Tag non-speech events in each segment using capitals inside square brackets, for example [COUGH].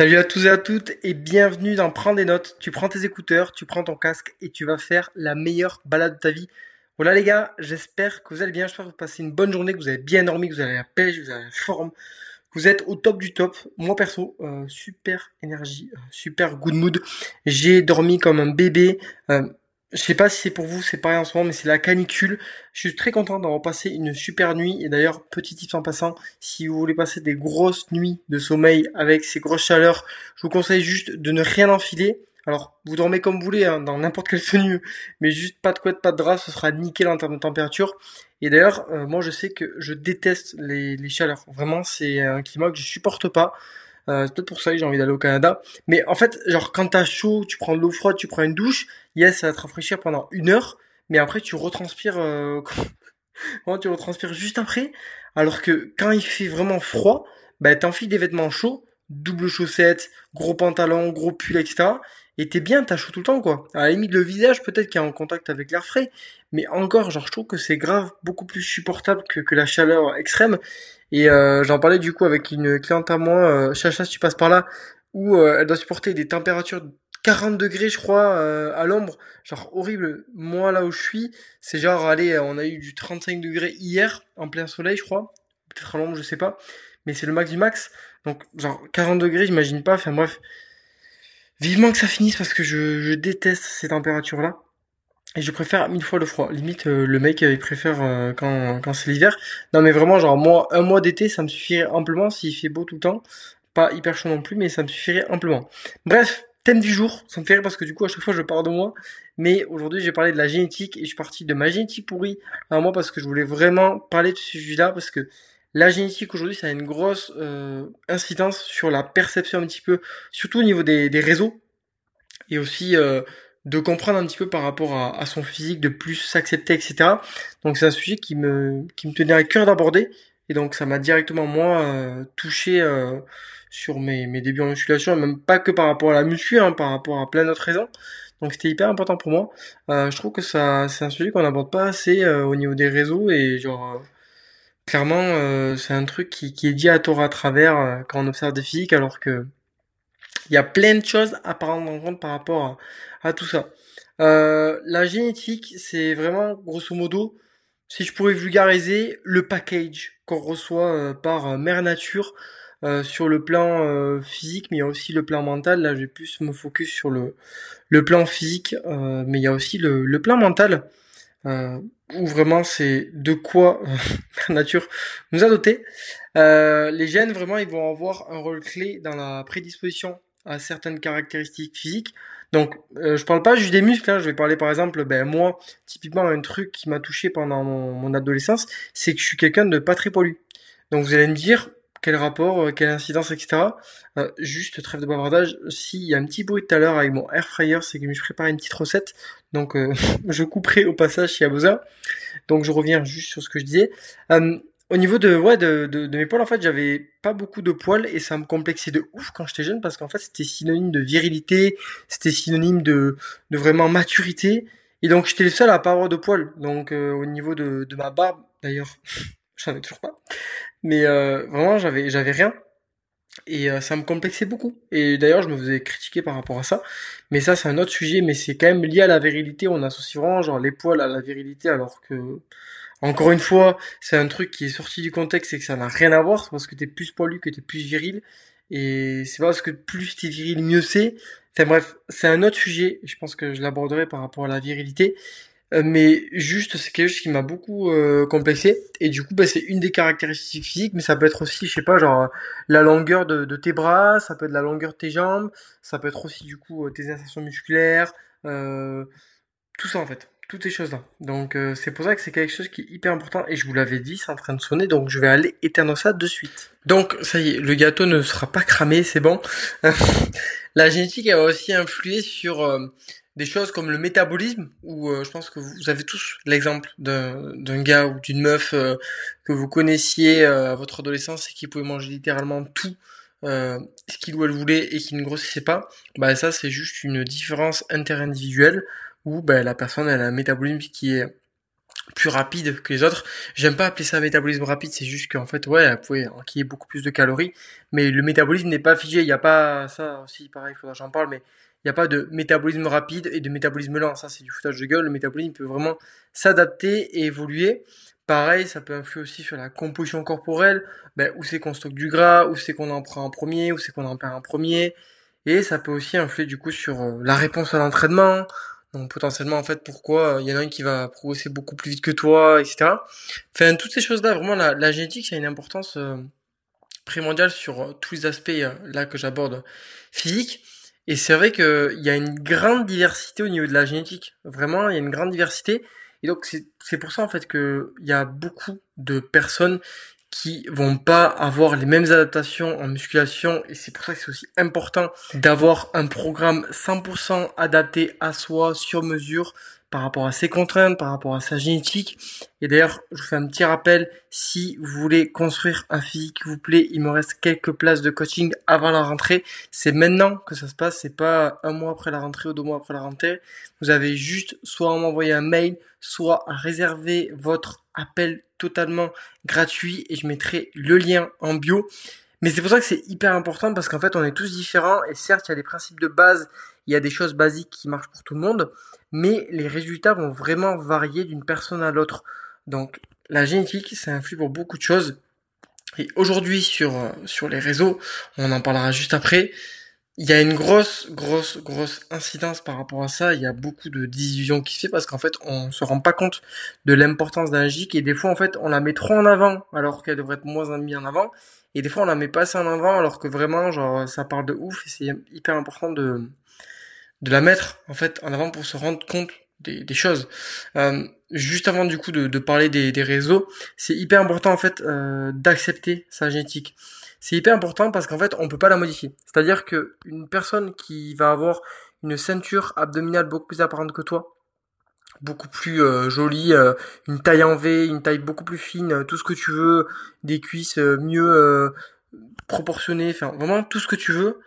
Salut à tous et à toutes et bienvenue dans Prends des notes. Tu prends tes écouteurs, tu prends ton casque et tu vas faire la meilleure balade de ta vie. Voilà les gars, j'espère que vous allez bien, j'espère que vous passez une bonne journée, que vous avez bien dormi, que vous avez la pêche, que vous avez la forme, que vous êtes au top du top. Moi perso, euh, super énergie, euh, super good mood. J'ai dormi comme un bébé. Euh, je sais pas si c'est pour vous, c'est pareil en ce moment, mais c'est la canicule. Je suis très content d'avoir passé une super nuit. Et d'ailleurs, petit tip en passant, si vous voulez passer des grosses nuits de sommeil avec ces grosses chaleurs, je vous conseille juste de ne rien enfiler. Alors, vous dormez comme vous voulez, hein, dans n'importe quelle tenue, mais juste pas de couette, pas de drap, ce sera nickel en termes de température. Et d'ailleurs, euh, moi je sais que je déteste les, les chaleurs. Vraiment, c'est un climat que je supporte pas. Euh, c'est peut-être pour ça que j'ai envie d'aller au Canada. Mais en fait, genre quand t'as chaud, tu prends de l'eau froide, tu prends une douche, yes, ça va te rafraîchir pendant une heure, mais après tu retranspires, euh, [LAUGHS] tu retranspires juste après? Alors que quand il fait vraiment froid, bah t'enfiles des vêtements chauds, double chaussette, gros pantalon, gros pull, etc. Et t'es bien, t'as chaud tout le temps, quoi. À la limite, le visage, peut-être qu'il est en contact avec l'air frais. Mais encore, genre, je trouve que c'est grave, beaucoup plus supportable que, que la chaleur extrême. Et euh, j'en parlais du coup avec une cliente à moi, euh, Chacha, si tu passes par là, où euh, elle doit supporter des températures 40 degrés, je crois, euh, à l'ombre. Genre horrible. Moi, là où je suis, c'est genre, allez, on a eu du 35 degrés hier, en plein soleil, je crois. Peut-être à l'ombre, je sais pas. Mais c'est le max du max. Donc, genre, 40 degrés, j'imagine pas. Enfin, bref. Vivement que ça finisse parce que je, je déteste ces températures-là. Et je préfère mille fois le froid. Limite, euh, le mec, euh, il préfère euh, quand, quand c'est l'hiver. Non, mais vraiment, genre, moi, un mois d'été, ça me suffirait amplement s'il fait beau tout le temps. Pas hyper chaud non plus, mais ça me suffirait amplement. Bref, thème du jour. Ça me fait rire parce que du coup, à chaque fois, je parle de moi. Mais aujourd'hui, j'ai parlé de la génétique et je suis parti de ma génétique pourrie à moi parce que je voulais vraiment parler de ce sujet-là parce que la génétique aujourd'hui, ça a une grosse incidence sur la perception un petit peu, surtout au niveau des, des réseaux et aussi de comprendre un petit peu par rapport à, son physique, de plus s'accepter, etc. Donc c'est un sujet qui me, qui me tenait à cœur d'aborder. Et donc ça m'a directement moi euh, touché euh, sur mes, mes débuts en musculation, même pas que par rapport à la muscu, hein, par rapport à plein d'autres raisons. Donc c'était hyper important pour moi. Euh, je trouve que ça c'est un sujet qu'on n'aborde pas assez au niveau des réseaux et genre clairement c'est un truc qui, qui est dit à tort à travers quand on observe des physiques alors que il y a plein de choses à prendre en compte par rapport à, tout ça. Euh, la génétique, c'est vraiment, grosso modo, si je pourrais vulgariser, le package qu'on reçoit euh, par euh, Mère Nature sur le plan physique, mais il y a aussi le plan mental. Là, je vais plus me focus sur le, le plan physique, mais il y a aussi le, le plan mental, où vraiment c'est de quoi [LAUGHS] Mère Nature nous a doté. les gènes, vraiment, ils vont avoir un rôle clé dans la prédisposition à certaines caractéristiques physiques. Donc, euh, je parle pas juste des muscles. Hein, je vais parler par exemple, ben moi, typiquement un truc qui m'a touché pendant mon, adolescence, c'est que je suis quelqu'un de pas très poilu. Donc, vous allez me dire quel rapport, euh, quelle incidence, etc. Euh, juste trêve de bavardage. S'il y a un petit bruit tout à l'heure avec mon air fryer, c'est que je prépare une petite recette. Donc, [LAUGHS] je couperai au passage s'il y a besoin. Donc, je reviens juste sur ce que je disais. Au niveau de, ouais, de, de, de mes poils, en fait, j'avais pas beaucoup de poils et ça me complexait de ouf quand j'étais jeune parce qu'en fait, c'était synonyme de virilité, c'était synonyme de, de vraiment maturité. Et donc, j'étais le seul à pas avoir de poils. Donc, euh, au niveau de, de ma barbe, d'ailleurs, [LAUGHS] j'en ai toujours pas. Mais euh, vraiment, j'avais, j'avais rien. Et euh, ça me complexait beaucoup. Et d'ailleurs, je me faisais critiquer par rapport à ça. Mais ça, c'est un autre sujet. Mais c'est quand même lié à la virilité. On associe vraiment genre les poils à la virilité alors que encore une fois, c'est un truc qui est sorti du contexte et que ça n'a rien à voir, c'est parce que t'es plus poilu que t'es plus viril. Et c'est parce que plus t'es viril, mieux c'est. Enfin bref, c'est un autre sujet, je pense que je l'aborderai par rapport à la virilité. Euh, mais juste, c'est quelque chose qui m'a beaucoup euh, complexé. Et du coup, bah, c'est une des caractéristiques physiques, mais ça peut être aussi, je sais pas, genre la longueur de, de, tes bras, ça peut être la longueur de tes jambes, ça peut être aussi du coup euh, tes insertions musculaires, tout ça en fait toutes ces choses-là. Donc euh, c'est pour ça que c'est quelque chose qui est hyper important et je vous l'avais dit, c'est en train de sonner, donc je vais aller éteindre ça de suite. Donc ça y est, le gâteau ne sera pas cramé, c'est bon. [LAUGHS] la génétique elle va aussi influer sur euh, des choses comme le métabolisme, où euh, je pense que vous avez tous l'exemple d'un gars ou d'une meuf que vous connaissiez à votre adolescence et qui pouvait manger littéralement tout. ce qu'il ou elle voulait et qui ne grossissait pas, bah ça c'est juste une différence interindividuelle où ben, la personne elle a un métabolisme qui est plus rapide que les autres. J'aime pas appeler ça métabolisme rapide, c'est juste qu'en fait, ouais, vous pouvez enquiller beaucoup plus de calories, mais le métabolisme n'est pas figé. Il n'y a pas ça aussi, pareil, il faudra que j'en parle, mais il n'y a pas de métabolisme rapide et de métabolisme lent. Ça, c'est du foutage de gueule. Le métabolisme peut vraiment s'adapter et évoluer. Pareil, ça peut influer aussi sur la composition corporelle, ben, où c'est qu'on stocke du gras, où c'est qu'on en prend en premier, où c'est qu'on en perd en premier. Et ça peut aussi influer du coup sur euh, la réponse à l'entraînement, donc potentiellement, en fait, pourquoi il y en a un qui va progresser beaucoup plus vite que toi, etc. Enfin, toutes ces choses-là, vraiment, la, génétique, ça a une importance euh, primordiale sur euh, tous les aspects euh, là que j'aborde physique. Et c'est vrai qu'il y a une grande diversité au niveau de la génétique. Vraiment, il y a une grande diversité. Et donc, c'est pour ça, en fait, qu'il y a beaucoup de personnes qui vont pas avoir les mêmes adaptations en musculation et c'est pour ça que c'est aussi important d'avoir un programme 100% adapté à soi sur mesure par rapport à ses contraintes, par rapport à sa génétique. Et d'ailleurs, je vous fais un petit rappel, si vous voulez construire un physique qui vous plaît, il me reste quelques places de coaching avant la rentrée. C'est maintenant que ça se passe, c'est pas un mois après la rentrée ou deux mois après la rentrée. Vous avez juste soit à m'envoyer un mail, soit à réserver votre appel totalement gratuit et je mettrai le lien en bio. Mais c'est pour ça que c'est hyper important parce qu'en fait on est tous différents et certes il y a des principes de base, il y a des choses basiques qui marchent pour tout le monde, mais les résultats vont vraiment varier d'une personne à l'autre. Donc la génétique ça influe pour beaucoup de choses. Et aujourd'hui sur, sur les réseaux, on en parlera juste après, il y a une grosse, grosse, grosse incidence par rapport à ça. Il y a beaucoup de division qui se fait parce qu'en fait, on se rend pas compte de l'importance d'un GIC et des fois, en fait, on la met trop en avant alors qu'elle devrait être moins mise en avant. Et des fois, on la met pas assez en avant alors que vraiment, genre, ça parle de ouf et c'est hyper important de, de la mettre, en fait, en avant pour se rendre compte des, des choses. Euh, juste avant, du coup, de, de parler des, des réseaux, c'est hyper important, en fait, euh, d'accepter sa génétique c'est hyper important parce qu'en fait, on peut pas la modifier. C'est-à-dire que une personne qui va avoir une ceinture abdominale beaucoup plus apparente que toi, beaucoup plus euh, jolie, euh, une taille en V, une taille beaucoup plus fine, euh, tout ce que tu veux, des cuisses mieux proportionnées, enfin vraiment tout ce que tu veux,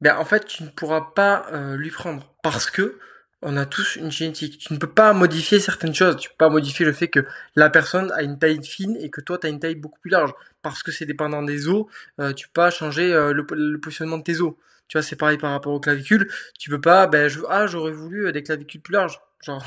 ben en fait tu ne pourras pas lui prendre parce que on a tous une génétique. Tu ne peux pas modifier certaines choses. Tu peux pas modifier le fait que la personne a une taille fine et que toi tu as une taille beaucoup plus large. Parce que c'est dépendant des os, euh, tu peux pas changer euh, le, positionnement de tes os. Tu vois, c'est pareil par rapport aux clavicules. Tu peux pas, ben, je, ah, j'aurais voulu euh, des clavicules plus larges. Genre,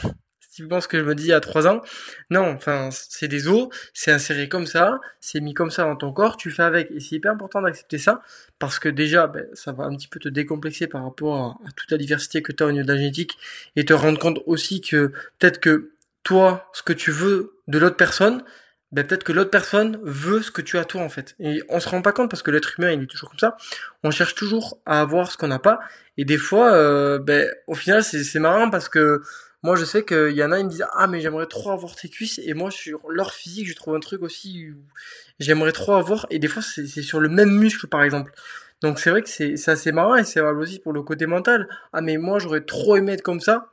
typiquement ce que je me dis a trois ans. Non, enfin, c'est des os, c'est inséré comme ça, c'est mis comme ça dans ton corps, tu fais avec. Et c'est hyper important d'accepter ça, parce que déjà, ben, ça va un petit peu te décomplexer par rapport à, toute la diversité que tu as au niveau de la génétique, et te rendre compte aussi que peut-être que toi, ce que tu veux de l'autre personne, ben peut-être que l'autre personne veut ce que tu as toi en fait. Et on se rend pas compte parce que l'être humain il est toujours comme ça. On cherche toujours à avoir ce qu'on n'a pas. Et des fois, euh, ben au final c'est marrant parce que moi, je sais qu'il y en a, ils me disent Ah, mais j'aimerais trop avoir tes cuisses. Et moi, sur leur physique, je trouve un truc aussi où j'aimerais trop avoir. Et des fois, c'est sur le même muscle, par exemple. Donc, c'est vrai que c'est assez marrant et c'est valable aussi pour le côté mental. Ah, mais moi, j'aurais trop aimé être comme ça.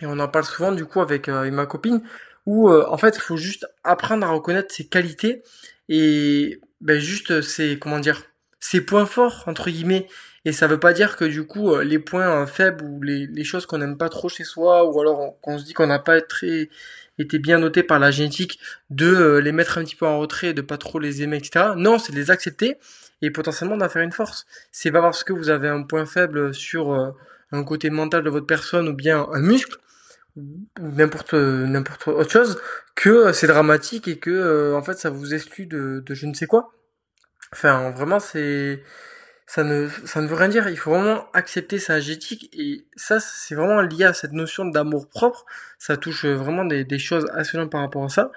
Et on en parle souvent, du coup, avec, euh, ma copine, où, euh, en fait, il faut juste apprendre à reconnaître ses qualités et ben, juste ses, comment dire, ses points forts, entre guillemets. Et ça veut pas dire que du coup euh, les points euh, faibles ou les, les choses qu'on n'aime pas trop chez soi ou alors qu'on se dit qu'on n'a pas très été bien noté par la génétique de euh, les mettre un petit peu en retrait, de pas trop les aimer, etc. Non, c'est de les accepter et potentiellement d'en faire une force. C'est pas parce que vous avez un point faible sur un côté mental de votre personne ou bien un muscle n'importe n'importe autre chose que c'est dramatique et que en fait ça vous exclut de, de je ne sais quoi. Enfin vraiment c'est ça ne, ça ne veut rien dire. Il faut vraiment accepter sa génétique et ça, c'est vraiment lié à cette notion d'amour propre. Ça touche vraiment des, des choses assez par rapport à ça.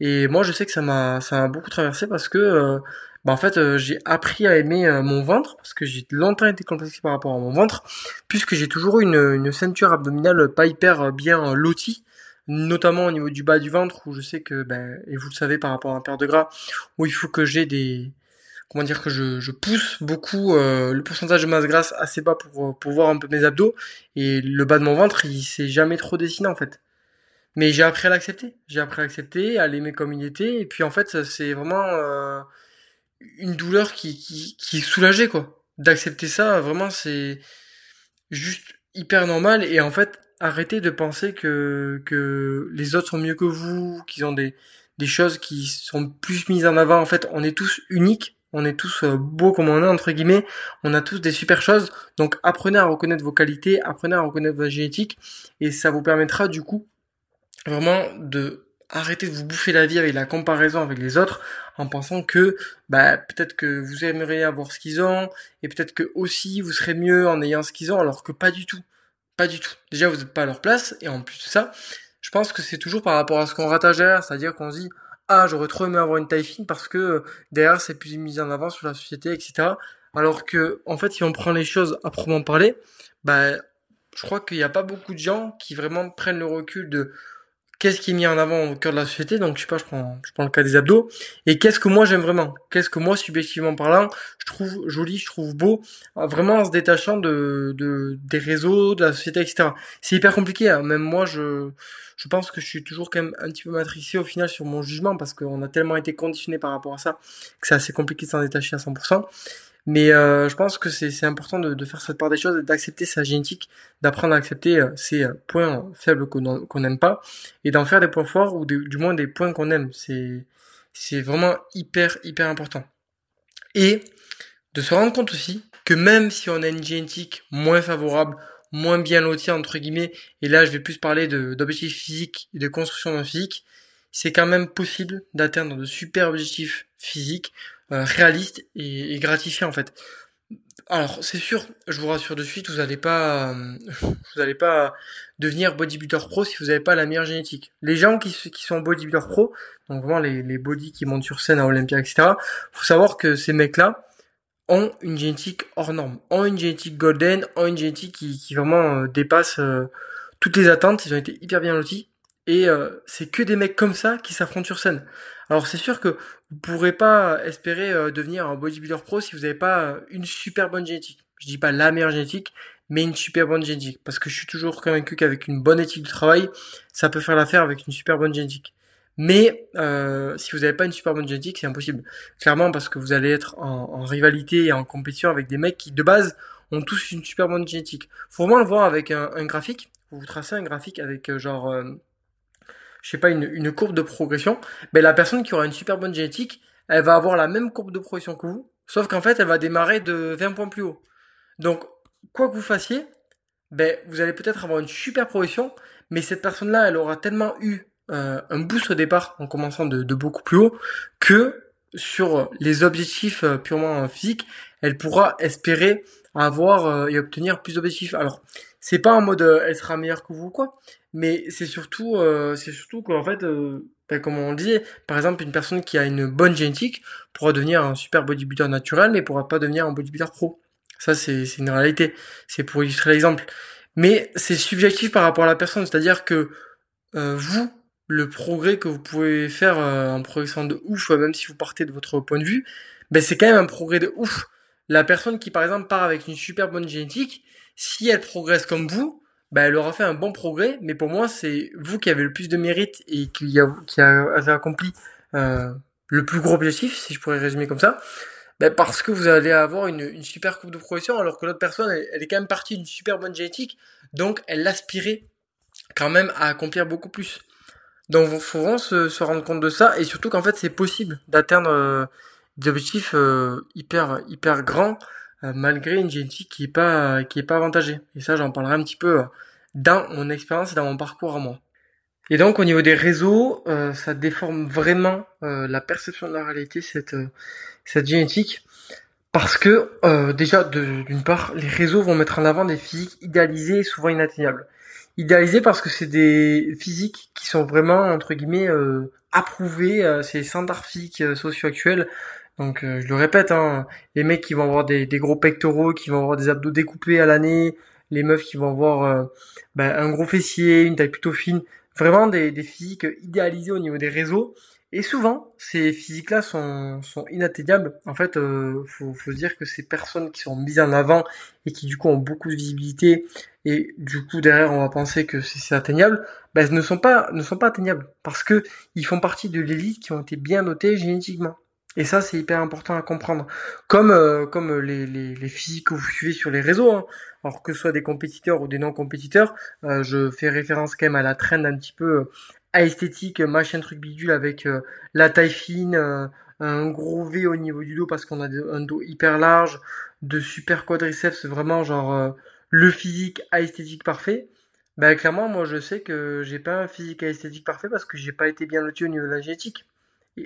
Et moi, je sais que ça m'a, ça m'a beaucoup traversé parce que, euh, bah, en fait, euh, j'ai appris à aimer euh, mon ventre parce que j'ai longtemps été complexé par rapport à mon ventre, puisque j'ai toujours une, une ceinture abdominale pas hyper bien lotie notamment au niveau du bas du ventre où je sais que ben et vous le savez par rapport à un père de gras où il faut que j'ai des comment dire que je, je pousse beaucoup euh, le pourcentage de masse grasse assez bas pour, pour voir un peu mes abdos. Et le bas de mon ventre il s'est jamais trop dessiné en fait. Mais j'ai appris à l'accepter. J'ai appris à l'accepter à l'aimer comme il était. Et puis en fait c'est vraiment euh, une douleur qui qui qui soulageait quoi. D'accepter ça vraiment c'est juste hyper normal. Et en fait arrêtez de penser que, que les autres sont mieux que vous, qu'ils ont des, des choses qui sont plus mises en avant. En fait, on est tous uniques, on est tous euh, beaux comme on est, entre guillemets, on a tous des super choses. Donc apprenez à reconnaître vos qualités, apprenez à reconnaître votre génétique, et ça vous permettra du coup vraiment de arrêter de vous bouffer la vie avec la comparaison avec les autres en pensant que bah peut-être que vous aimeriez avoir ce qu'ils ont et peut-être que aussi vous serez mieux en ayant ce qu'ils ont alors que pas du tout. Pas du tout. Déjà vous n'êtes pas à leur place et en plus de ça, je pense que c'est toujours par rapport à ce qu'on rattache derrière, c'est-à-dire qu'on se dit ah j'aurais trop aimé avoir une taille fine parce que euh, derrière c'est plus mis en avant sur la société etc. Alors que en fait si on prend les choses à proprement parler, bah je crois qu'il n'y a pas beaucoup de gens qui vraiment prennent le recul de qu'est-ce qui est mis en avant au cœur de la société? Donc je sais pas je prends je prends le cas des abdos. Et qu'est-ce que moi j'aime vraiment? Qu'est-ce que moi subjectivement parlant je trouve joli je trouve beau vraiment en se détachant de, de des réseaux de la société etc c'est hyper compliqué hein. même moi je je pense que je suis toujours quand même un petit peu matricé au final sur mon jugement parce qu'on a tellement été conditionné par rapport à ça que c'est assez compliqué de s'en détacher à 100% mais euh, je pense que c'est important de, de, faire cette part des choses, d'accepter sa génétique, d'apprendre à accepter euh, ces euh, points faibles qu'on n'aime pas, et d'en faire des points forts, ou du moins des points qu'on aime. C'est vraiment hyper, hyper important. Et de se rendre compte aussi que même si on a une génétique moins favorable, moins bien lotie, entre guillemets, et là je vais plus parler d'objectifs physiques et de construction d'un physique, c'est quand même possible d'atteindre de super objectifs physiques réaliste et, et, gratifiant en fait. Alors c'est sûr, je vous rassure de suite, vous n'allez pas, euh, [LAUGHS] vous allez pas devenir bodybuilder pro si vous n'avez pas la meilleure génétique. Les gens qui, qui sont bodybuilder pro, donc vraiment les, les body qui montent sur scène à Olympia, etc. Faut savoir que ces mecs-là ont une génétique hors norme, ont une génétique golden, ont une génétique qui, qui vraiment euh, dépasse toutes les attentes. Ils ont été hyper bien lotis et c'est que des mecs comme ça qui s'affrontent sur scène. Alors c'est sûr que vous pourrez pas espérer euh, devenir un bodybuilder pro si vous n'avez pas euh, une super bonne génétique. Je dis pas la meilleure génétique, mais une super bonne génétique. Parce que je suis toujours convaincu qu'avec une bonne éthique de travail, ça peut faire l'affaire avec une super bonne génétique. Mais euh, si vous n'avez pas une super bonne génétique, c'est impossible. Clairement parce que vous allez être en, rivalité et en compétition avec des mecs qui de base ont tous une super bonne génétique. Faut vraiment le voir avec un, un graphique. Vous vous tracez un graphique avec genre je sais pas, une, courbe de progression, mais la personne qui aura une super bonne génétique, elle va avoir la même courbe de progression que vous, sauf qu'en fait, elle va démarrer de 20 points plus haut. Donc, quoi que vous fassiez, ben, vous allez peut-être avoir une super progression, mais cette personne-là, elle aura tellement eu euh, un boost au départ en commençant de, beaucoup plus haut que sur les objectifs euh, purement physiques, elle pourra espérer avoir euh, et obtenir plus d'objectifs. Alors, c'est pas en mode elle sera meilleure que vous quoi, mais c'est surtout euh, c'est surtout qu'en fait euh, ben, comme on dit par exemple une personne qui a une bonne génétique pourra devenir un super bodybuilder naturel mais pourra pas devenir un bodybuilder pro. Ça c'est une réalité. C'est pour illustrer l'exemple. Mais c'est subjectif par rapport à la personne. C'est à dire que euh, vous le progrès que vous pouvez faire en progressant de ouf même si vous partez de votre point de vue ben c'est quand même un progrès de ouf. La personne qui par exemple part avec une super bonne génétique si elle progresse comme vous bah, elle aura fait un bon progrès, mais pour moi, c'est vous qui avez le plus de mérite et qui, a, qui avez accompli euh, le plus gros objectif, si je pourrais résumer comme ça, bah, parce que vous allez avoir une, super coupe de progression, alors que l'autre personne, elle, est quand même partie d'une super bonne génétique, donc elle aspirait quand même à accomplir beaucoup plus. Donc il faut vraiment se, rendre compte de ça, et surtout qu'en fait, c'est possible d'atteindre euh, des objectifs euh, hyper hyper grands malgré une génétique qui est pas qui est pas avantagée. Et ça, j'en parlerai un petit peu euh, dans mon expérience et dans mon parcours à moi. Et donc au niveau des réseaux, euh, ça déforme vraiment la perception de la réalité cette cette génétique parce que déjà d'une part les réseaux vont mettre en avant des physiques idéalisées et souvent inatteignables. Idéalisées parce que c'est des physiques qui sont vraiment entre guillemets approuvés, c'est standards physiques socio actuels donc euh, je le répète, hein, les mecs qui vont avoir des, gros pectoraux, qui vont avoir des abdos découpés à l'année, les meufs qui vont avoir euh, ben, un gros fessier, une taille plutôt fine, vraiment des, physiques idéalisées au niveau des réseaux. Et souvent, ces physiques-là sont, sont inatteignables. En fait, euh, faut, faut dire que ces personnes qui sont mises en avant et qui du coup ont beaucoup de visibilité et du coup derrière on va penser que c'est atteignable, ben, ne sont pas ne sont pas atteignables parce que ils font partie de l'élite qui ont été bien notés génétiquement. Et ça, c'est hyper important à comprendre. Comme euh, comme les, les, les physiques que vous suivez sur les réseaux, hein. alors que ce soit des compétiteurs ou des non-compétiteurs, euh, je fais référence quand même à la trend un petit peu à esthétique, machin truc bidule avec la taille fine, un gros V au niveau du dos parce qu'on a un dos hyper large, de super quadriceps, vraiment genre le physique à esthétique parfait. Ben clairement, moi je sais que j'ai pas un physique à esthétique parfait parce que j'ai pas été bien loti au niveau de la génétique.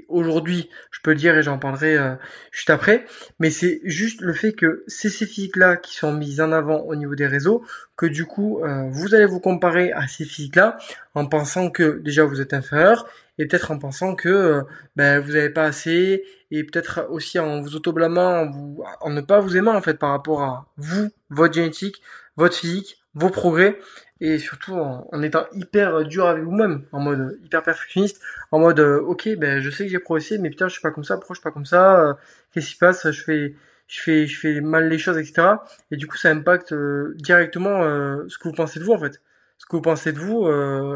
Aujourd'hui, je peux le dire et j'en parlerai euh, juste après, mais c'est juste le fait que c'est ces physiques-là qui sont mises en avant au niveau des réseaux, que du coup, euh, vous allez vous comparer à ces physiques-là en pensant que déjà vous êtes inférieur et peut-être en pensant que euh, ben, vous n'avez pas assez et peut-être aussi en vous autoblâmant, en, vous, en ne pas vous aimant en fait par rapport à vous, votre génétique, votre physique, vos progrès et surtout en, étant hyper dur avec vous-même, en mode hyper perfectionniste, en mode euh, ok ben je sais que j'ai progressé mais putain je suis pas comme ça, pourquoi je suis pas comme ça, euh, qu'est-ce qui se passe, je fais je fais je fais mal les choses etc. Et du coup ça impacte directement ce que vous pensez de vous en fait. Ce que vous pensez de vous,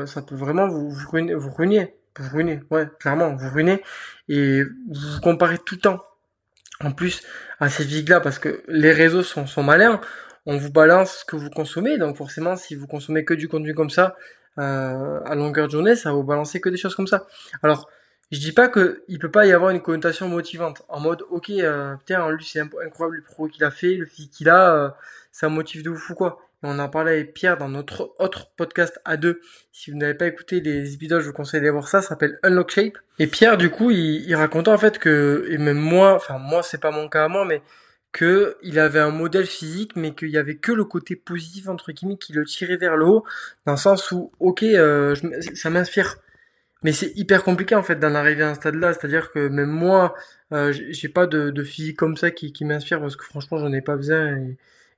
ça peut vraiment vous, vous ruiner, vous ruiner vous ruinez, ouais, clairement, vous ruinez et vous vous comparez tout le temps. En plus, à ces vigues-là, parce que les réseaux sont, sont malins, on vous balance ce que vous consommez, donc forcément, si vous consommez que du contenu comme ça, euh, à longueur de journée, ça va vous balancer que des choses comme ça. Alors, je dis pas que il peut pas y avoir une connotation motivante, en mode, ok, euh, putain, lui c'est incroyable le pro qu'il a fait, le physique qu'il a, euh, ça motive de ouf ou quoi on en parlait avec Pierre dans notre autre podcast à deux. Si vous n'avez pas écouté les épisodes, je vous conseille d'aller voir ça, ça s'appelle Unlock Shape. Et Pierre, du coup, il, il racontait en fait que, et même moi, enfin moi c'est pas mon cas à moi, mais que il avait un modèle physique, mais qu'il y avait que le côté positif entre guillemets qui le tirait vers le haut, dans le sens où, ok, euh, ça m'inspire. Mais c'est hyper compliqué en fait d'en arriver à un stade là, c'est-à-dire que même moi, euh, j'ai pas de, physique comme ça qui, m'inspire parce que franchement j'en ai pas besoin. Et,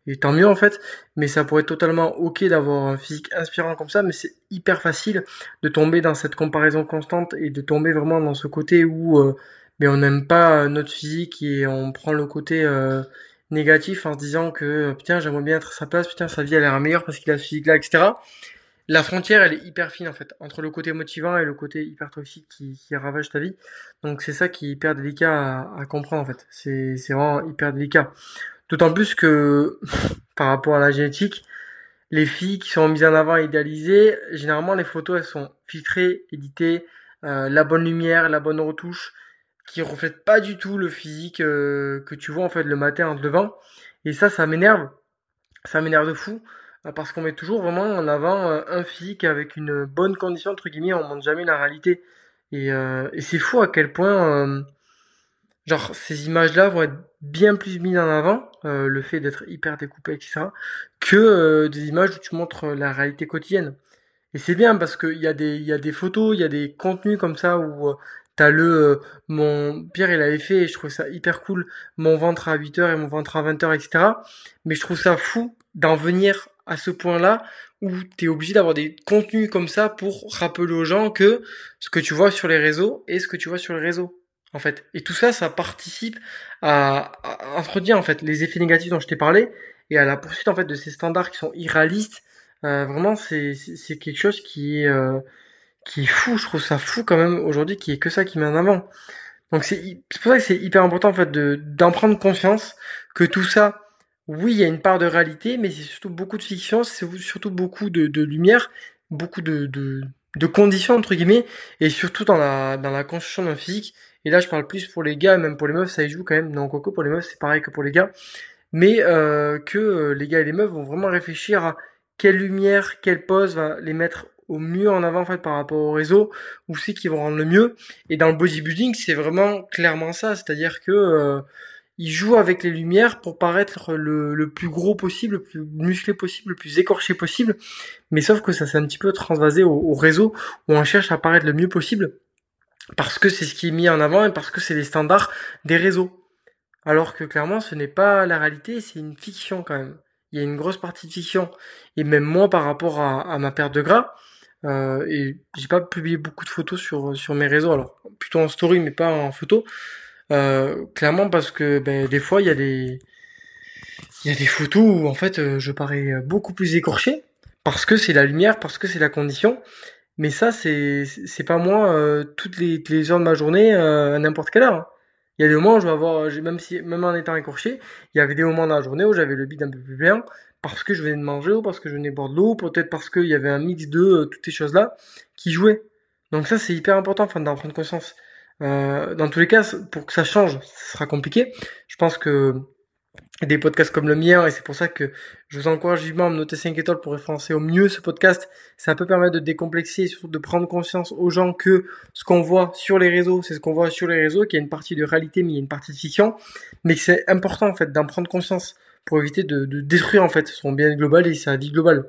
et tant mieux en fait, mais ça pourrait être totalement ok d'avoir un physique inspirant comme ça, mais c'est hyper facile de tomber dans cette comparaison constante et de tomber vraiment dans ce côté où euh, mais on n'aime pas notre physique et on prend le côté euh, négatif en se disant que putain j'aimerais bien être à sa place, putain sa vie a l'air meilleure parce qu'il a ce physique là, etc. La frontière elle est hyper fine en fait entre le côté motivant et le côté hyper toxique qui, qui ravage ta vie. Donc c'est ça qui est hyper délicat à, à comprendre en fait. C'est vraiment hyper délicat. D'autant plus que [LAUGHS] par rapport à la génétique, les filles qui sont mises en avant et idéalisées, généralement les photos elles sont filtrées, éditées, euh, la bonne lumière, la bonne retouche, qui reflètent pas du tout le physique euh, que tu vois en fait le matin en te levant. Et ça, ça m'énerve. Ça m'énerve de fou euh, parce qu'on met toujours vraiment en avant un physique avec une bonne condition entre guillemets, on montre jamais la réalité. Et, et c'est fou à quel point genre ces images-là vont être bien plus mises en avant, euh, le fait d'être hyper découpé, etc., que euh, des images où tu montres euh, la réalité quotidienne. Et c'est bien parce qu'il y, a des, y a des photos, il y a des contenus comme ça où t'as le... mon Pierre, il avait fait, et je trouve ça hyper cool, mon ventre à 8h et mon ventre à 20h, etc. Mais je trouve ça fou d'en venir à ce point-là où tu es obligé d'avoir des contenus comme ça pour rappeler aux gens que ce que tu vois sur les réseaux est ce que tu vois sur les réseaux en fait. Et tout ça, ça participe à, à introduire en fait les effets négatifs dont je t'ai parlé et à la poursuite en fait de ces standards qui sont irréalistes. Euh, vraiment, c'est c'est quelque chose qui est euh, qui est fou. Je trouve ça fou quand même aujourd'hui, qui est que ça qui met en avant. Donc c'est pour ça que c'est hyper important en fait de d'en prendre conscience que tout ça, oui, il y a une part de réalité, mais c'est surtout beaucoup de fiction, c'est surtout beaucoup de, lumière, beaucoup de conditions entre guillemets, et surtout dans la dans la construction d'un physique et là, je parle plus pour les gars, même pour les meufs, ça y joue quand même. Non, Coco, pour les meufs, c'est pareil que pour les gars. Mais euh, que euh, les gars et les meufs vont vraiment réfléchir à quelle lumière, quelle pose va les mettre au mieux en avant en fait par rapport au réseau, où c'est qui vont rendre le mieux. Et dans le bodybuilding, c'est vraiment clairement ça, c'est-à-dire que euh, ils jouent avec les lumières pour paraître le, le, plus gros possible, le plus musclé possible, le plus écorché possible. Mais sauf que ça s'est un petit peu transvasé au, au réseau où on cherche à paraître le mieux possible parce que c'est ce qui est mis en avant et parce que c'est les standards des réseaux. Alors que clairement, ce n'est pas la réalité, c'est une fiction quand même. Il y a une grosse partie de fiction. Et même moi, par rapport à, ma perte de gras, euh, et j'ai pas publié beaucoup de photos sur, sur mes réseaux, alors plutôt en story, mais pas en photo. Euh, clairement parce que ben, des fois, il y a des... Il y a des photos où en fait euh, je parais beaucoup plus écorché parce que c'est la lumière, parce que c'est la condition, mais ça, c'est c'est pas moi euh, toutes les, heures de ma journée à n'importe quelle heure. Hein. Il y a des moments où je vais avoir, même si, même en étant écorché, il y avait des moments dans la journée où j'avais le bide un peu plus plein parce que je venais de manger ou parce que je venais boire de l'eau, peut-être parce qu'il y avait un mix de euh, toutes ces choses-là qui jouaient. Donc ça, c'est hyper important, d'en prendre conscience. Euh, dans tous les cas, pour que ça change, ce sera compliqué. Je pense que des podcasts comme le mien, et c'est pour ça que je vous encourage vivement à me noter 5 étoiles pour référencer au mieux ce podcast. Ça peut permettre de décomplexer et surtout de prendre conscience aux gens que ce qu'on voit sur les réseaux, c'est ce qu'on voit sur les réseaux, qu'il y a une partie de réalité, mais il y a une partie de fiction, mais que c'est important en fait d'en prendre conscience pour éviter de, de, détruire en fait son bien global et sa vie globale.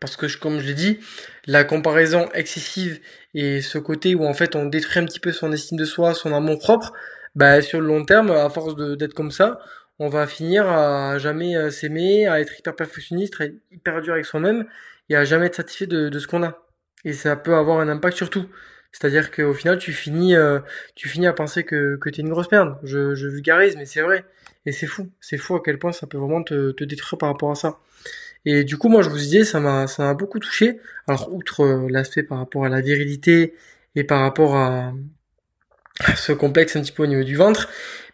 Parce que comme je l'ai dit, la comparaison excessive et ce côté où en fait on détruit un petit peu son estime de soi, son amour propre, bah sur le long terme, à force d'être comme ça, on va finir à jamais euh, s'aimer, à être hyper perfectionniste, à être hyper dur avec soi-même et à jamais être satisfait de, de ce qu'on a. Et ça peut avoir un impact sur tout. C'est-à-dire qu'au final, tu finis, euh, tu finis à penser que, que t'es une grosse merde. Je, je vulgarise, mais c'est vrai. Et c'est fou. C'est fou à quel point ça peut vraiment te, te détruire par rapport à ça. Et du coup, moi, je vous disais, ça m'a, ça m'a beaucoup touché. Alors, outre euh, l'aspect par rapport à la virilité et par rapport à, ce complexe un petit peu au niveau du ventre,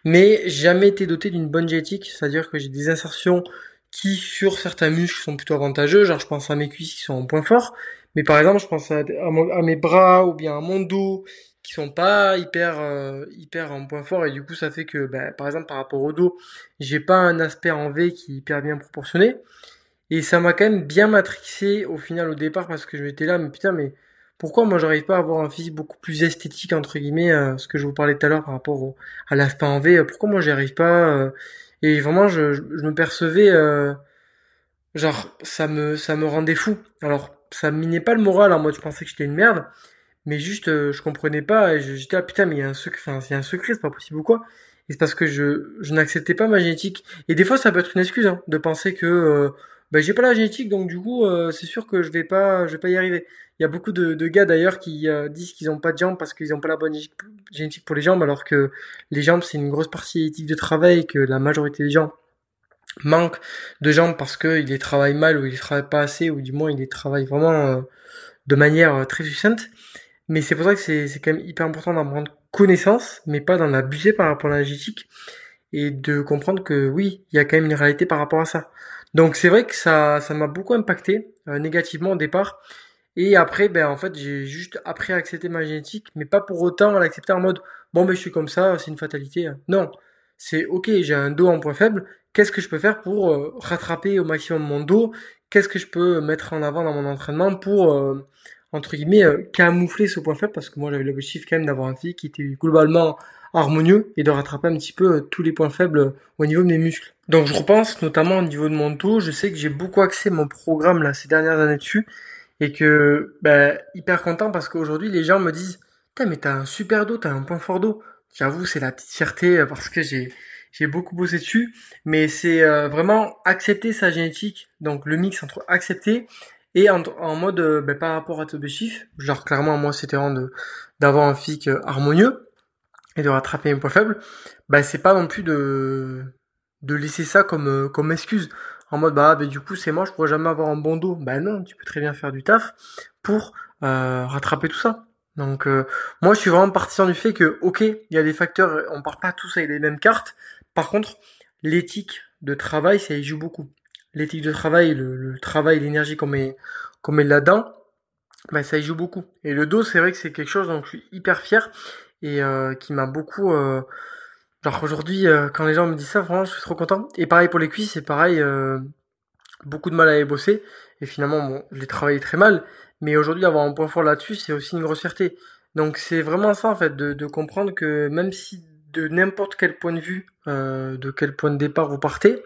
mais jamais été doté d'une bonne génétique, c'est-à-dire que j'ai des insertions qui sur certains muscles sont plutôt avantageux, genre je pense à mes cuisses qui sont en point fort, mais par exemple je pense à, mes bras ou bien à mon dos sont pas hyper euh, hyper en point fort et du coup ça fait que bah, par exemple par rapport au dos j'ai pas un aspect en V qui est hyper bien proportionné. Et ça m'a quand même bien matrixé au final au départ parce que je m'étais là mais putain mais pourquoi moi j'arrive pas à avoir un physique beaucoup plus esthétique entre guillemets euh, ce que je vous parlais tout à l'heure par rapport à l'aspect en V euh, pourquoi moi j'y arrive pas et vraiment je, me percevais genre ça me ça me rendait fou. Alors ça minait pas le moral en mode je pensais que j'étais une merde mais juste je comprenais pas et j'étais ah putain mais il y a un secret enfin c'est un secret c'est pas possible ou quoi? Et c'est parce que je je n'acceptais pas ma génétique. Et des fois ça peut être une excuse hein, de penser que bah, j'ai pas la génétique donc du coup c'est sûr que je vais pas je vais pas y arriver. Il y a beaucoup de, gars d'ailleurs qui euh, disent qu'ils n'ont pas de jambes parce qu'ils n'ont pas la bonne génétique pour les jambes, alors que les jambes c'est une grosse partie éthique de travail que la majorité des gens manquent de jambes parce qu'ils les travaillent mal ou ils les travaillent pas assez ou du moins ils les travaillent vraiment euh, de manière euh, très succincte. Mais c'est pour ça que c'est quand même hyper important d'en prendre connaissance, mais pas d'en abuser par rapport à la génétique et de comprendre que oui, il y a quand même une réalité par rapport à ça. Donc c'est vrai que ça ça m'a beaucoup impacté négativement au départ et après, ben en fait, j'ai juste appris à accepter ma génétique, mais pas pour autant à l'accepter en mode bon ben je suis comme ça, c'est une fatalité. Non, c'est ok, j'ai un dos en point faible. Qu'est-ce que je peux faire pour euh, rattraper au maximum mon dos? Qu'est-ce que je peux mettre en avant dans mon entraînement pour euh, entre guillemets euh, camoufler ce point faible Parce que moi j'avais l'objectif quand même d'avoir un physique qui était globalement harmonieux et de rattraper un petit peu tous les points faibles au niveau de mes muscles. Donc je repense notamment au niveau de mon dos. Je sais que j'ai beaucoup axé mon programme là ces dernières années dessus et que bah, hyper content parce qu'aujourd'hui les gens me disent Putain mais t'as un super dos, t'as un point fort dos. J'avoue c'est la petite fierté euh, parce que j'ai j'ai beaucoup bossé dessus, mais c'est euh, vraiment accepter sa génétique, donc le mix entre accepter et en, en mode euh, bah, par rapport à tes objectifs, genre clairement moi c'était vraiment d'avoir un physique harmonieux et de rattraper un point faible, bah c'est pas non plus de de laisser ça comme comme excuse. En mode bah, bah, du coup c'est moi je pourrais jamais avoir un bon dos? Bah non tu peux très bien faire du taf pour euh, rattraper tout ça. Donc euh, moi je suis vraiment partisan du fait que ok il y a des facteurs on part pas tous avec les mêmes cartes. Par contre l'éthique de travail ça y joue beaucoup l'éthique de travail le, travail l'énergie qu'on met qu'on met là-dedans bah ça y joue beaucoup et le dos c'est vrai que c'est quelque chose dont je suis hyper fier et euh, qui m'a beaucoup Genre aujourd'hui, euh, quand les gens me disent ça, vraiment, je suis trop content. Et pareil pour les cuisses, c'est pareil, euh, beaucoup de mal à les bosser. Et finalement, bon, je les travaillé très mal. Mais aujourd'hui, avoir un point fort là-dessus, c'est aussi une grosse fierté. Donc c'est vraiment ça, en fait, de, comprendre que même si de n'importe quel point de vue, euh, de quel point de départ vous partez,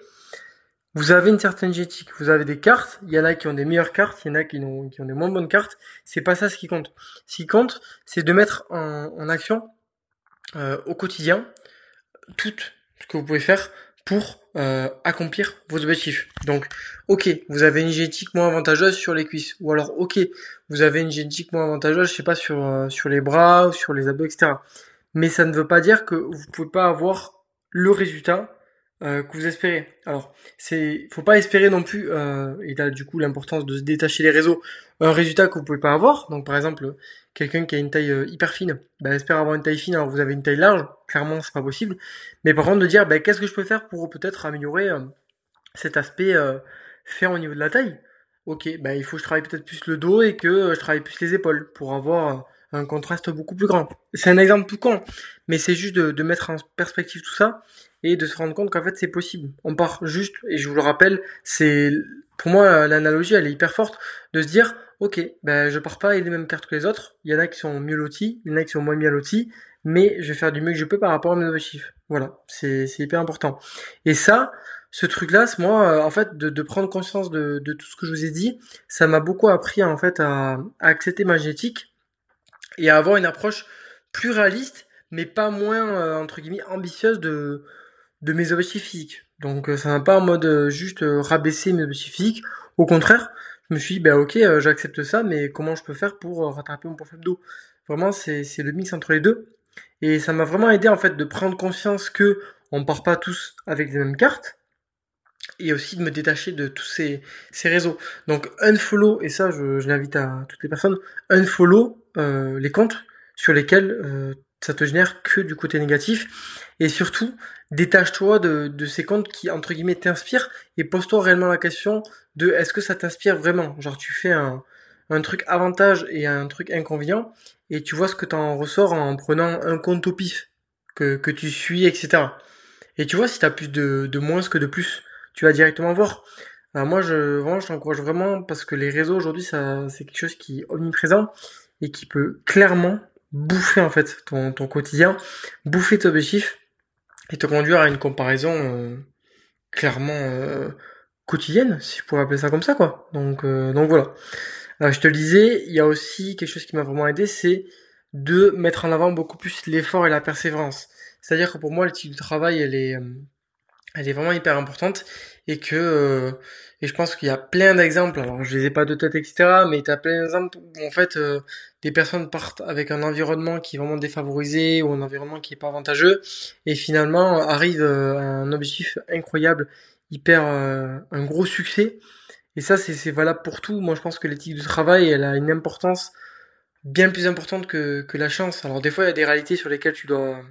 vous avez une certaine génétique, vous avez des cartes, il y en a qui ont des meilleures cartes, il y en a qui ont, qui ont des moins bonnes cartes, c'est pas ça ce qui compte. Ce qui compte, c'est de mettre en, action au quotidien tout ce que vous pouvez faire pour euh, accomplir vos objectifs. Donc, ok, vous avez une génétique moins avantageuse sur les cuisses, ou alors ok, vous avez une génétique moins avantageuse, je sais pas, sur euh, sur les bras, sur les abdos, etc. Mais ça ne veut pas dire que vous pouvez pas avoir le résultat euh, que vous espérez. Alors, c'est, faut pas espérer non plus, euh, et là du coup l'importance de se détacher les réseaux, un résultat que vous pouvez pas avoir. Donc par exemple, quelqu'un qui a une taille euh, hyper fine, bah, espère avoir une taille fine alors vous avez une taille large, clairement c'est pas possible. Mais par contre de dire, bah, qu'est-ce que je peux faire pour peut-être améliorer euh, cet aspect fait au niveau de la taille? Ok, bah, il faut que je travaille peut-être plus le dos et que je travaille plus les épaules pour avoir un contraste beaucoup plus grand. C'est un exemple tout con, mais c'est juste de mettre en perspective tout ça et de se rendre compte qu'en fait c'est possible. On part juste, et je vous le rappelle, c'est pour moi l'analogie elle est hyper forte de se dire ok, ben je pars pas avec les mêmes cartes que les autres. Il y en a qui sont mieux lotis, il y en a qui sont moins bien lotis, mais je vais faire du mieux que je peux par rapport à mes objectifs. Voilà, c'est hyper important. Et ça, ce truc-là, moi, en fait, de, prendre conscience de, tout ce que je vous ai dit, ça m'a beaucoup appris en fait à, à accepter ma génétique et à avoir une approche plus réaliste, mais pas moins euh, entre guillemets ambitieuse de de mes objectifs physiques. Donc euh, ça n'a pas en mode euh, juste euh, rabaisser mes objectifs physiques. Au contraire, je me suis dit, bah ok, j'accepte ça, mais comment je peux faire pour rattraper mon profil d'eau? Vraiment, c'est le mix entre les deux. Et ça m'a vraiment aidé en fait de prendre conscience que on part pas tous avec les mêmes cartes. Et aussi de me détacher de tous ces, réseaux. Donc unfollow, et ça je, l'invite à toutes les personnes, unfollow euh, les comptes sur lesquels ça te génère que du côté négatif. Et surtout, détache-toi de, de ces comptes qui, entre guillemets, t'inspirent et pose-toi réellement la question de est-ce que ça t'inspire vraiment? Genre, tu fais un, un truc avantage et un truc inconvénient et tu vois ce que t'en ressors en prenant un compte au pif que, que tu suis, etc. Et tu vois, si t'as plus de, de moins que de plus, tu vas directement voir. Alors moi, je, vraiment, je t'encourage vraiment parce que les réseaux aujourd'hui, ça, c'est quelque chose qui est omniprésent et qui peut clairement bouffer en fait ton, quotidien, bouffer tes objectifs et te conduire à une comparaison euh, clairement euh, quotidienne, si je pourrais appeler ça comme ça quoi. Donc euh, donc voilà. je te le disais, il y a aussi quelque chose qui m'a vraiment aidé, c'est de mettre en avant beaucoup plus l'effort et la persévérance. C'est-à-dire que pour moi, l'éthique du travail, elle est elle est vraiment hyper importante et que euh, et je pense qu'il y a plein d'exemples alors je les ai pas de tête etc mais tu as plein d'exemples où en fait euh, des personnes partent avec un environnement qui est vraiment défavorisé ou un environnement qui est pas avantageux et finalement arrivent euh, à un objectif incroyable hyper un gros succès. Et ça c'est valable pour tout. Moi je pense que l'éthique du travail elle a une importance bien plus importante que, que la chance. Alors des fois il y a des réalités sur lesquelles tu dois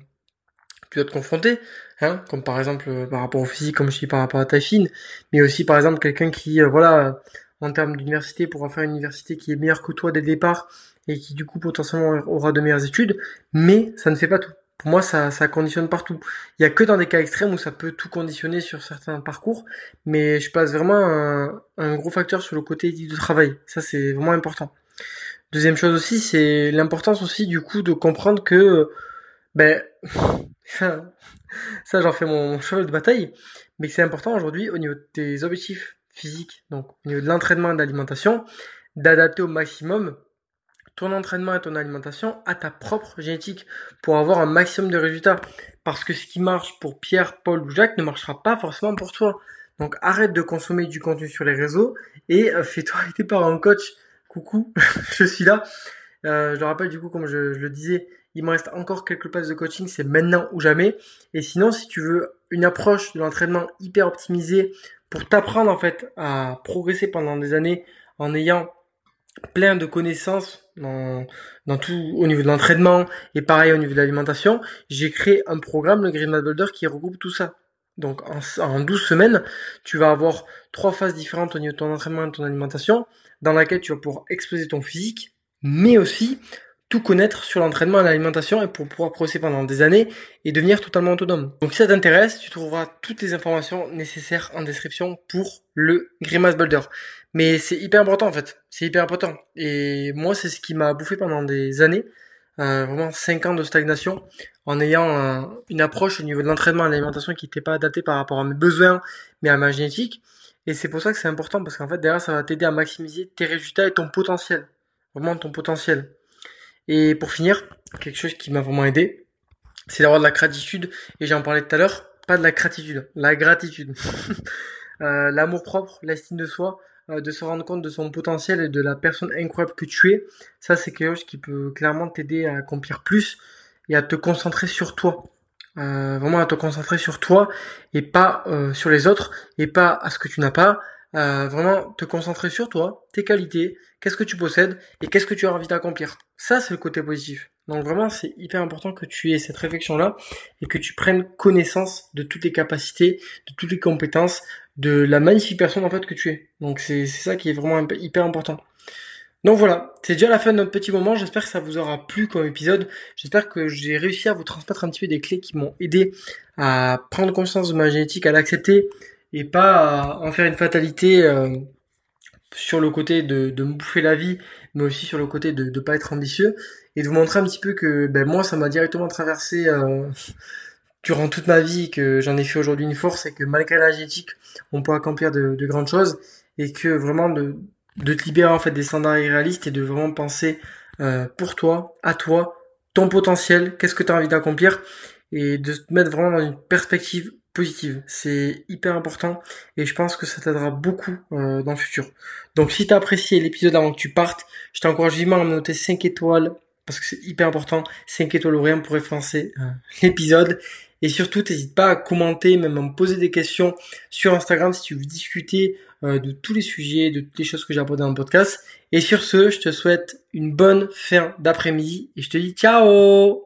tu dois te confronter Hein, comme par exemple euh, par rapport au physique, comme je dis par rapport à ta fine, mais aussi par exemple quelqu'un qui, euh, voilà, en termes d'université, pourra faire une université qui est meilleure que toi dès le départ et qui du coup potentiellement aura de meilleures études, mais ça ne fait pas tout. Pour moi, ça, ça conditionne partout. Il y a que dans des cas extrêmes où ça peut tout conditionner sur certains parcours, mais je passe vraiment un, un gros facteur sur le côté de travail. Ça, c'est vraiment important. Deuxième chose aussi, c'est l'importance aussi du coup de comprendre que, ben, [LAUGHS] ça j'en fais mon, cheval de bataille, mais c'est important aujourd'hui au niveau de tes objectifs physiques, donc au niveau de l'entraînement et de l'alimentation, d'adapter au maximum ton entraînement et ton alimentation à ta propre génétique pour avoir un maximum de résultats. Parce que ce qui marche pour Pierre, Paul ou Jacques ne marchera pas forcément pour toi. Donc arrête de consommer du contenu sur les réseaux et euh, fais-toi aider par un coach. Coucou, [LAUGHS] je suis là. Euh, je le rappelle du coup, comme je le disais, il me reste encore quelques places de coaching, c'est maintenant ou jamais. Et sinon, si tu veux une approche de l'entraînement hyper optimisée pour t'apprendre en fait à progresser pendant des années en ayant plein de connaissances dans, tout au niveau de l'entraînement et pareil au niveau de l'alimentation, j'ai créé un programme, le Green Builder, qui regroupe tout ça. Donc en, en 12 semaines, tu vas avoir trois phases différentes au niveau de ton entraînement et de ton alimentation, dans laquelle tu vas pouvoir exploser ton physique, mais aussi tout connaître sur l'entraînement et l'alimentation et pour pouvoir progresser pendant des années et devenir totalement autonome. Donc si ça t'intéresse, tu trouveras toutes les informations nécessaires en description pour le Grimace Builder. Mais c'est hyper important en fait, c'est hyper important. Et moi c'est ce qui m'a bouffé pendant des années, euh, vraiment 5 ans de stagnation, en ayant une approche au niveau de l'entraînement et l'alimentation qui n'était pas adaptée par rapport à mes besoins, mais à ma génétique. Et c'est pour ça que c'est important parce qu'en fait derrière ça va t'aider à maximiser tes résultats et ton potentiel. Vraiment ton potentiel. Et pour finir, quelque chose qui m'a vraiment aidé, c'est d'avoir de la gratitude. Et j'en parlais tout à l'heure, pas de la gratitude, la gratitude. [LAUGHS] euh, L'amour propre, l'estime de soi, euh, de se rendre compte de son potentiel et de la personne incroyable que tu es. Ça, c'est quelque chose qui peut clairement t'aider à accomplir plus et à te concentrer sur toi. euh, vraiment à te concentrer sur toi et pas sur les autres et pas à ce que tu n'as pas. Vraiment te concentrer sur toi, tes qualités, qu'est-ce que tu possèdes et qu'est-ce que tu as envie d'accomplir. Ça, c'est le côté positif. Donc vraiment, c'est hyper important que tu aies cette réflexion-là et que tu prennes connaissance de toutes les capacités, de toutes les compétences, de la magnifique personne en fait que tu es. Donc c'est ça qui est vraiment hyper important. Donc voilà, c'est déjà la fin de notre petit moment. J'espère que ça vous aura plu comme épisode. J'espère que j'ai réussi à vous transmettre un petit peu des clés qui m'ont aidé à prendre conscience de ma génétique, à l'accepter et pas à en faire une fatalité euh, sur le côté de, de, me bouffer la vie, mais aussi sur le côté de ne pas être ambitieux et de vous montrer un petit peu que ben, moi ça m'a directement traversé euh, durant toute ma vie, que j'en ai fait aujourd'hui une force et que malgré la génétique, on peut accomplir de, de grandes choses et que vraiment de, de te libérer en fait des standards irréalistes et de vraiment penser euh, pour toi, à toi, ton potentiel, qu'est-ce que tu as envie d'accomplir et de te mettre vraiment dans une perspective positive. C'est hyper important et je pense que ça t'aidera beaucoup euh, dans le futur. Donc si tu as apprécié l'épisode avant que tu partes, je t'encourage vivement à me noter 5 étoiles parce que c'est hyper important, 5 étoiles ou rien pour référencer euh, [LAUGHS] l'épisode. Et surtout, n'hésite pas à commenter, même à me poser des questions sur Instagram si tu veux discuter euh, de tous les sujets, de toutes les choses que j'ai abordées dans le podcast. Et sur ce, je te souhaite une bonne fin d'après-midi et je te dis ciao